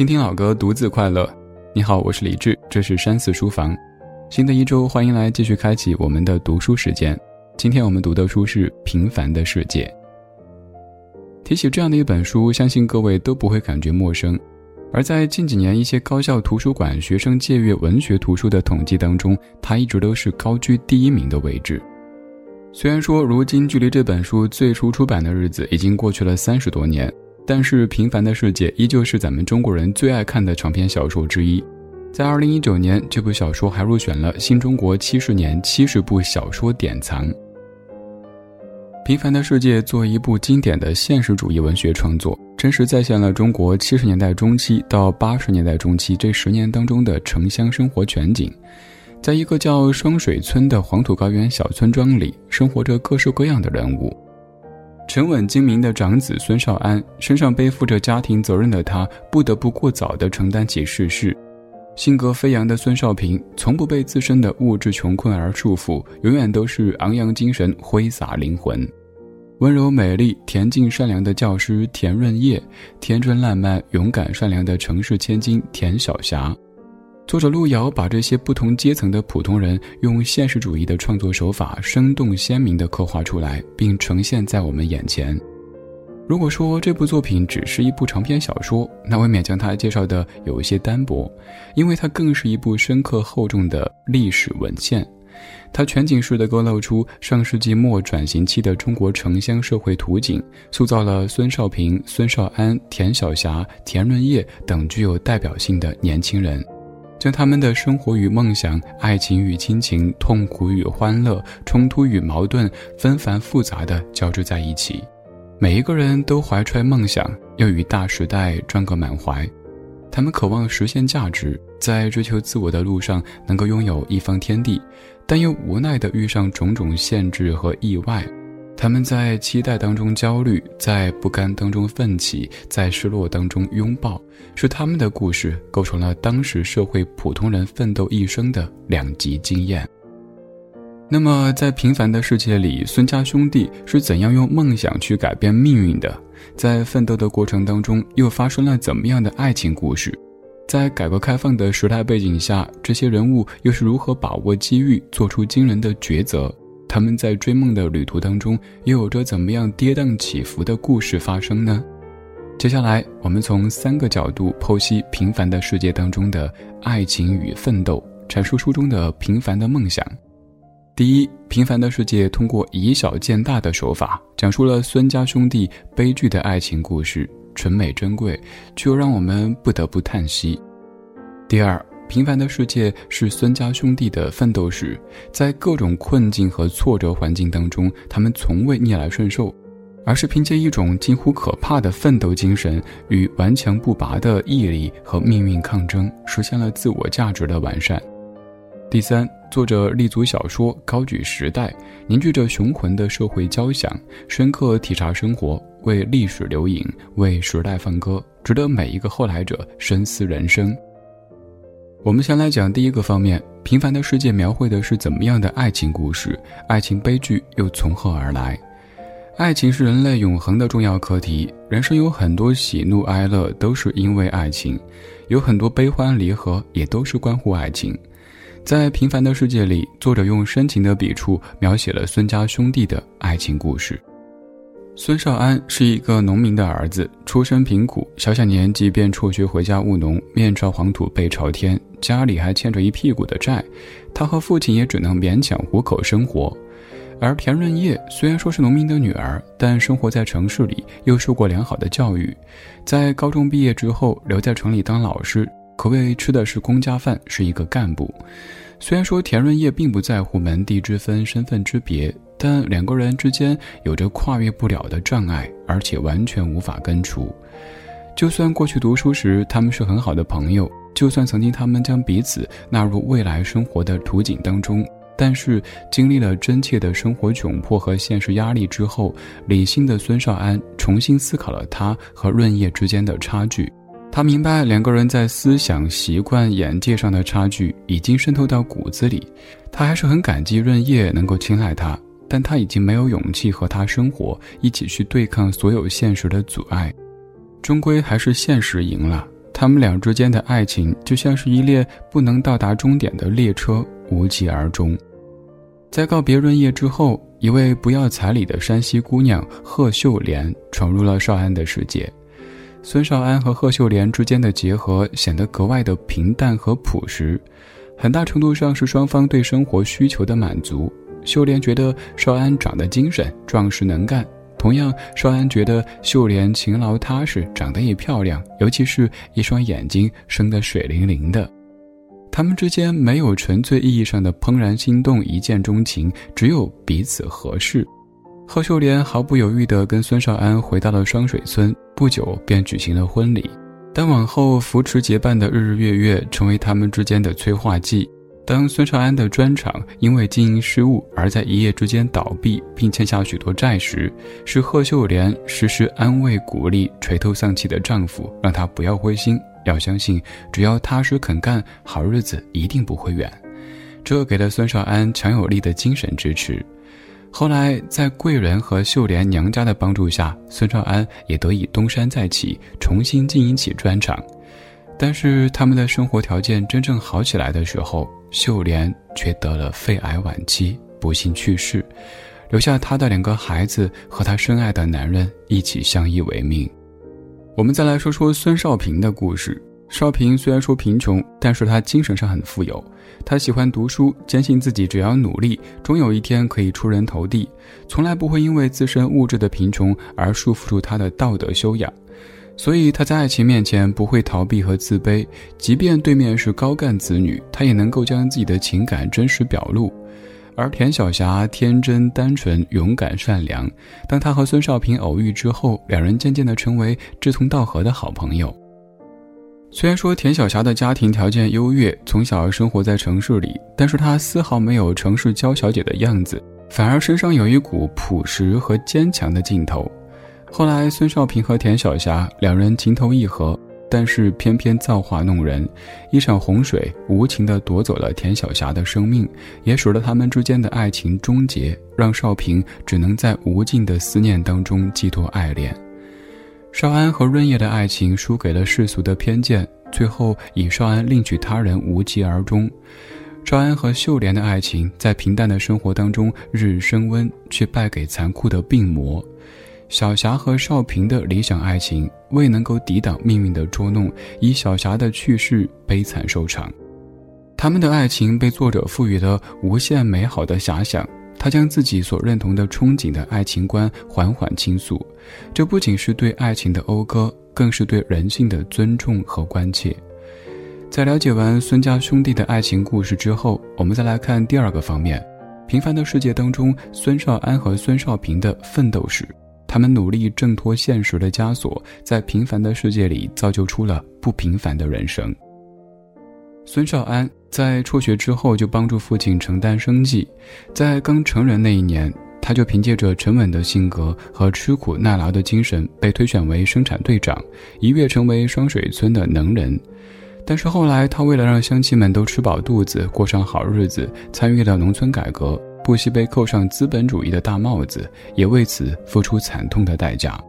听听老歌，独自快乐。你好，我是李志，这是山寺书房。新的一周，欢迎来继续开启我们的读书时间。今天我们读的书是《平凡的世界》。提起这样的一本书，相信各位都不会感觉陌生。而在近几年一些高校图书馆学生借阅文学图书的统计当中，它一直都是高居第一名的位置。虽然说如今距离这本书最初出版的日子已经过去了三十多年。但是，《平凡的世界》依旧是咱们中国人最爱看的长篇小说之一。在二零一九年，这部小说还入选了新中国七十年七十部小说典藏。《平凡的世界》作为一部经典的现实主义文学创作，真实再现了中国七十年代中期到八十年代中期这十年当中的城乡生活全景。在一个叫双水村的黄土高原小村庄里，生活着各式各样的人物。沉稳精明的长子孙少安，身上背负着家庭责任的他，不得不过早地承担起世事；性格飞扬的孙少平，从不被自身的物质穷困而束缚，永远都是昂扬精神，挥洒灵魂；温柔美丽、恬静善良的教师田润叶，天真烂漫、勇敢善良的城市千金田晓霞。作者路遥把这些不同阶层的普通人，用现实主义的创作手法，生动鲜明地刻画出来，并呈现在我们眼前。如果说这部作品只是一部长篇小说，那未免将它介绍的有一些单薄，因为它更是一部深刻厚重的历史文献。它全景式地勾勒出上世纪末转型期的中国城乡社会图景，塑造了孙少平、孙少安、田晓霞、田润叶等具有代表性的年轻人。将他们的生活与梦想、爱情与亲情、痛苦与欢乐、冲突与矛盾，纷繁复杂的交织在一起。每一个人都怀揣梦想，要与大时代撞个满怀。他们渴望实现价值，在追求自我的路上能够拥有一方天地，但又无奈地遇上种种限制和意外。他们在期待当中焦虑，在不甘当中奋起，在失落当中拥抱，是他们的故事构成了当时社会普通人奋斗一生的两极经验。那么，在平凡的世界里，孙家兄弟是怎样用梦想去改变命运的？在奋斗的过程当中，又发生了怎么样的爱情故事？在改革开放的时代背景下，这些人物又是如何把握机遇，做出惊人的抉择？他们在追梦的旅途当中，又有着怎么样跌宕起伏的故事发生呢？接下来，我们从三个角度剖析平凡的世界当中的爱情与奋斗，阐述书中的平凡的梦想。第一，平凡的世界通过以小见大的手法，讲述了孙家兄弟悲剧的爱情故事，纯美珍贵，却又让我们不得不叹息。第二。平凡的世界是孙家兄弟的奋斗史，在各种困境和挫折环境当中，他们从未逆来顺受，而是凭借一种近乎可怕的奋斗精神与顽强不拔的毅力和命运抗争，实现了自我价值的完善。第三，作者立足小说，高举时代，凝聚着雄浑的社会交响，深刻体察生活，为历史留影，为时代放歌，值得每一个后来者深思人生。我们先来讲第一个方面，《平凡的世界》描绘的是怎么样的爱情故事？爱情悲剧又从何而来？爱情是人类永恒的重要课题，人生有很多喜怒哀乐都是因为爱情，有很多悲欢离合也都是关乎爱情。在《平凡的世界》里，作者用深情的笔触描写了孙家兄弟的爱情故事。孙少安是一个农民的儿子，出身贫苦，小小年纪便辍学回家务农，面朝黄土背朝天，家里还欠着一屁股的债，他和父亲也只能勉强糊口生活。而田润叶虽然说是农民的女儿，但生活在城市里，又受过良好的教育，在高中毕业之后留在城里当老师，可谓吃的是公家饭，是一个干部。虽然说田润叶并不在乎门第之分、身份之别。但两个人之间有着跨越不了的障碍，而且完全无法根除。就算过去读书时他们是很好的朋友，就算曾经他们将彼此纳入未来生活的图景当中，但是经历了真切的生活窘迫和现实压力之后，理性的孙少安重新思考了他和润叶之间的差距。他明白两个人在思想、习惯、眼界上的差距已经渗透到骨子里。他还是很感激润叶能够青睐他。但他已经没有勇气和他生活，一起去对抗所有现实的阻碍，终归还是现实赢了。他们俩之间的爱情就像是一列不能到达终点的列车，无疾而终。在告别润叶之后，一位不要彩礼的山西姑娘贺秀莲闯入了少安的世界。孙少安和贺秀莲之间的结合显得格外的平淡和朴实，很大程度上是双方对生活需求的满足。秀莲觉得少安长得精神、壮实能干，同样，少安觉得秀莲勤劳踏实，长得也漂亮，尤其是一双眼睛生得水灵灵的。他们之间没有纯粹意义上的怦然心动、一见钟情，只有彼此合适。贺秀莲毫不犹豫地跟孙少安回到了双水村，不久便举行了婚礼。但往后扶持结伴的日日月月，成为他们之间的催化剂。当孙少安的砖厂因为经营失误而在一夜之间倒闭，并欠下许多债时，是贺秀莲时时安慰鼓励垂头丧气的丈夫，让他不要灰心。要相信，只要踏实肯干，好日子一定不会远。这给了孙少安强有力的精神支持。后来，在贵人和秀莲娘家的帮助下，孙少安也得以东山再起，重新经营起砖厂。但是，他们的生活条件真正好起来的时候，秀莲却得了肺癌晚期，不幸去世，留下她的两个孩子和她深爱的男人一起相依为命。我们再来说说孙少平的故事。少平虽然说贫穷，但是他精神上很富有。他喜欢读书，坚信自己只要努力，终有一天可以出人头地，从来不会因为自身物质的贫穷而束缚住他的道德修养。所以他在爱情面前不会逃避和自卑，即便对面是高干子女，他也能够将自己的情感真实表露。而田晓霞天真单纯、勇敢善良。当她和孙少平偶遇之后，两人渐渐地成为志同道合的好朋友。虽然说田晓霞的家庭条件优越，从小生活在城市里，但是她丝毫没有城市娇小姐的样子，反而身上有一股朴实和坚强的劲头。后来，孙少平和田晓霞两人情投意合。但是偏偏造化弄人，一场洪水无情地夺走了田晓霞的生命，也使得他们之间的爱情终结，让少平只能在无尽的思念当中寄托爱恋。少安和润叶的爱情输给了世俗的偏见，最后以少安另娶他人无疾而终。少安和秀莲的爱情在平淡的生活当中日日升温，却败给残酷的病魔。小霞和少平的理想爱情未能够抵挡命运的捉弄，以小霞的去世悲惨收场。他们的爱情被作者赋予了无限美好的遐想，他将自己所认同的憧憬的爱情观缓缓倾诉，这不仅是对爱情的讴歌，更是对人性的尊重和关切。在了解完孙家兄弟的爱情故事之后，我们再来看第二个方面：平凡的世界当中，孙少安和孙少平的奋斗史。他们努力挣脱现实的枷锁，在平凡的世界里造就出了不平凡的人生。孙少安在辍学之后就帮助父亲承担生计，在刚成人那一年，他就凭借着沉稳的性格和吃苦耐劳的精神被推选为生产队长，一跃成为双水村的能人。但是后来，他为了让乡亲们都吃饱肚子，过上好日子，参与了农村改革。不惜被扣上资本主义的大帽子，也为此付出惨痛的代价。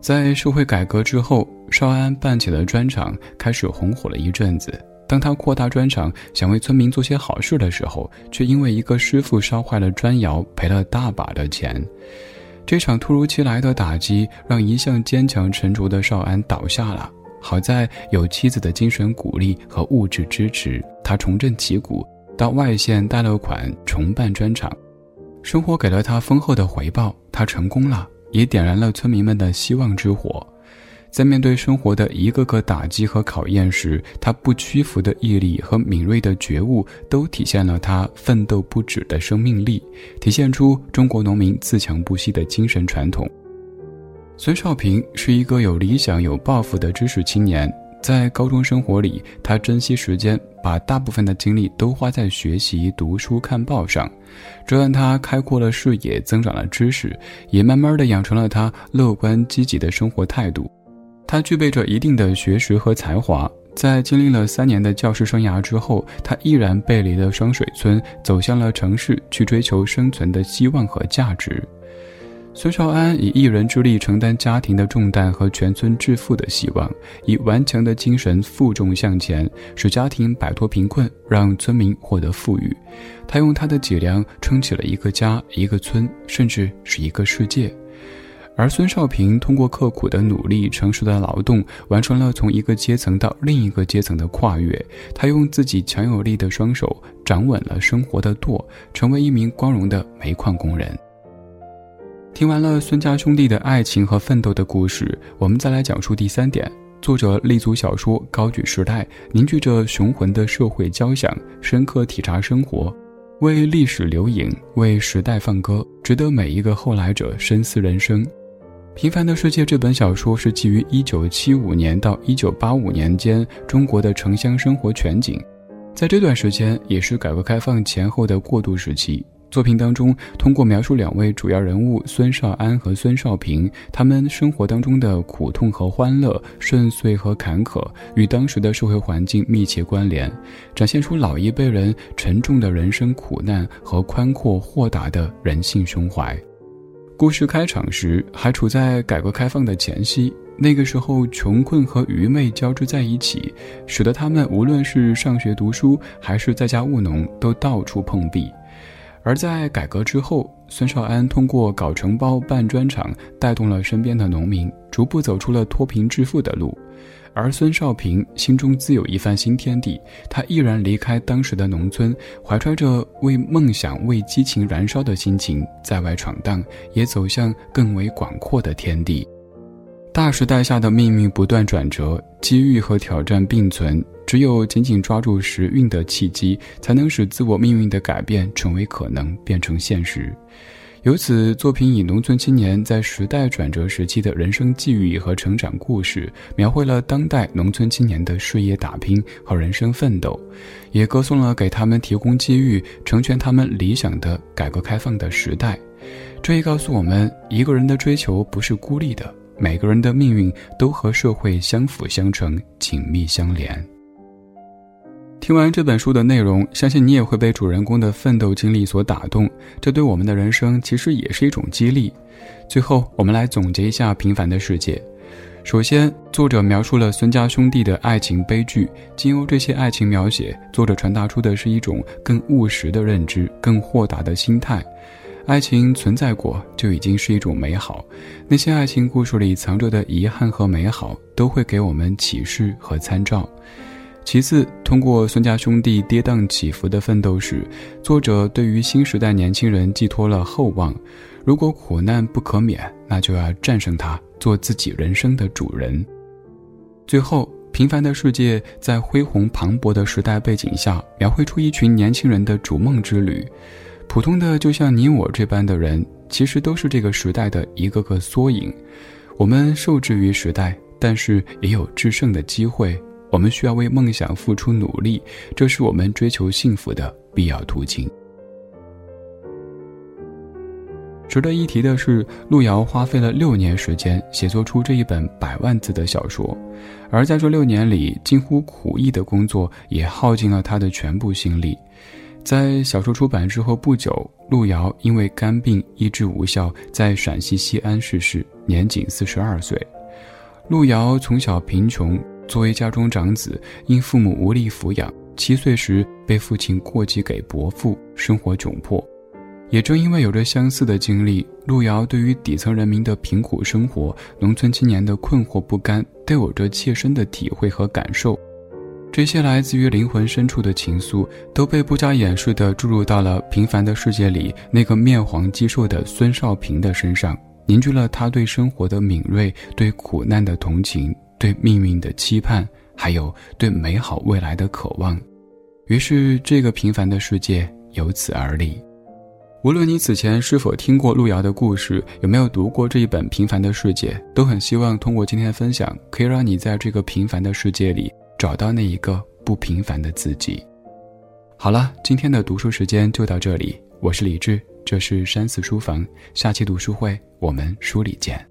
在社会改革之后，少安办起了砖厂，开始红火了一阵子。当他扩大砖厂，想为村民做些好事的时候，却因为一个师傅烧坏了砖窑，赔了大把的钱。这场突如其来的打击，让一向坚强沉着的少安倒下了。好在有妻子的精神鼓励和物质支持，他重振旗鼓。到外县贷了款重办砖厂，生活给了他丰厚的回报，他成功了，也点燃了村民们的希望之火。在面对生活的一个个打击和考验时，他不屈服的毅力和敏锐的觉悟，都体现了他奋斗不止的生命力，体现出中国农民自强不息的精神传统。孙少平是一个有理想、有抱负的知识青年。在高中生活里，他珍惜时间，把大部分的精力都花在学习、读书、看报上，这让他开阔了视野，增长了知识，也慢慢的养成了他乐观积极的生活态度。他具备着一定的学识和才华，在经历了三年的教师生涯之后，他毅然背离了双水村，走向了城市，去追求生存的希望和价值。孙少安以一人之力承担家庭的重担和全村致富的希望，以顽强的精神负重向前，使家庭摆脱贫困，让村民获得富裕。他用他的脊梁撑起了一个家、一个村，甚至是一个世界。而孙少平通过刻苦的努力、成熟的劳动，完成了从一个阶层到另一个阶层的跨越。他用自己强有力的双手掌稳了生活的舵，成为一名光荣的煤矿工人。听完了孙家兄弟的爱情和奋斗的故事，我们再来讲述第三点。作者立足小说，高举时代，凝聚着雄浑的社会交响，深刻体察生活，为历史留影，为时代放歌，值得每一个后来者深思人生。《平凡的世界》这本小说是基于1975年到1985年间中国的城乡生活全景，在这段时间也是改革开放前后的过渡时期。作品当中，通过描述两位主要人物孙少安和孙少平他们生活当中的苦痛和欢乐、顺遂和坎坷，与当时的社会环境密切关联，展现出老一辈人沉重的人生苦难和宽阔豁达的人性胸怀。故事开场时还处在改革开放的前夕，那个时候穷困和愚昧交织在一起，使得他们无论是上学读书还是在家务农，都到处碰壁。而在改革之后，孙少安通过搞承包、办砖厂，带动了身边的农民，逐步走出了脱贫致富的路。而孙少平心中自有一番新天地，他毅然离开当时的农村，怀揣着为梦想、为激情燃烧的心情，在外闯荡，也走向更为广阔的天地。大时代下的命运不断转折，机遇和挑战并存。只有紧紧抓住时运的契机，才能使自我命运的改变成为可能，变成现实。由此，作品以农村青年在时代转折时期的人生际遇和成长故事，描绘了当代农村青年的事业打拼和人生奋斗，也歌颂了给他们提供机遇、成全他们理想的改革开放的时代。这也告诉我们，一个人的追求不是孤立的，每个人的命运都和社会相辅相成、紧密相连。听完这本书的内容，相信你也会被主人公的奋斗经历所打动。这对我们的人生其实也是一种激励。最后，我们来总结一下《平凡的世界》。首先，作者描述了孙家兄弟的爱情悲剧，经由这些爱情描写，作者传达出的是一种更务实的认知、更豁达的心态。爱情存在过就已经是一种美好，那些爱情故事里藏着的遗憾和美好，都会给我们启示和参照。其次，通过孙家兄弟跌宕起伏的奋斗史，作者对于新时代年轻人寄托了厚望。如果苦难不可免，那就要战胜它，做自己人生的主人。最后，平凡的世界在恢宏磅礴的时代背景下，描绘出一群年轻人的逐梦之旅。普通的，就像你我这般的人，其实都是这个时代的一个个缩影。我们受制于时代，但是也有制胜的机会。我们需要为梦想付出努力，这是我们追求幸福的必要途径。值得一提的是，路遥花费了六年时间写作出这一本百万字的小说，而在这六年里，近乎苦役的工作也耗尽了他的全部心力。在小说出版之后不久，路遥因为肝病医治无效，在陕西西安逝世，年仅四十二岁。路遥从小贫穷。作为家中长子，因父母无力抚养，七岁时被父亲过继给伯父，生活窘迫。也正因为有着相似的经历，路遥对于底层人民的贫苦生活、农村青年的困惑不甘，都有着切身的体会和感受。这些来自于灵魂深处的情愫，都被不加掩饰地注入到了《平凡的世界》里那个面黄肌瘦的孙少平的身上，凝聚了他对生活的敏锐，对苦难的同情。对命运的期盼，还有对美好未来的渴望，于是这个平凡的世界由此而立。无论你此前是否听过路遥的故事，有没有读过这一本《平凡的世界》，都很希望通过今天的分享，可以让你在这个平凡的世界里找到那一个不平凡的自己。好了，今天的读书时间就到这里，我是李志，这是山寺书房，下期读书会我们书里见。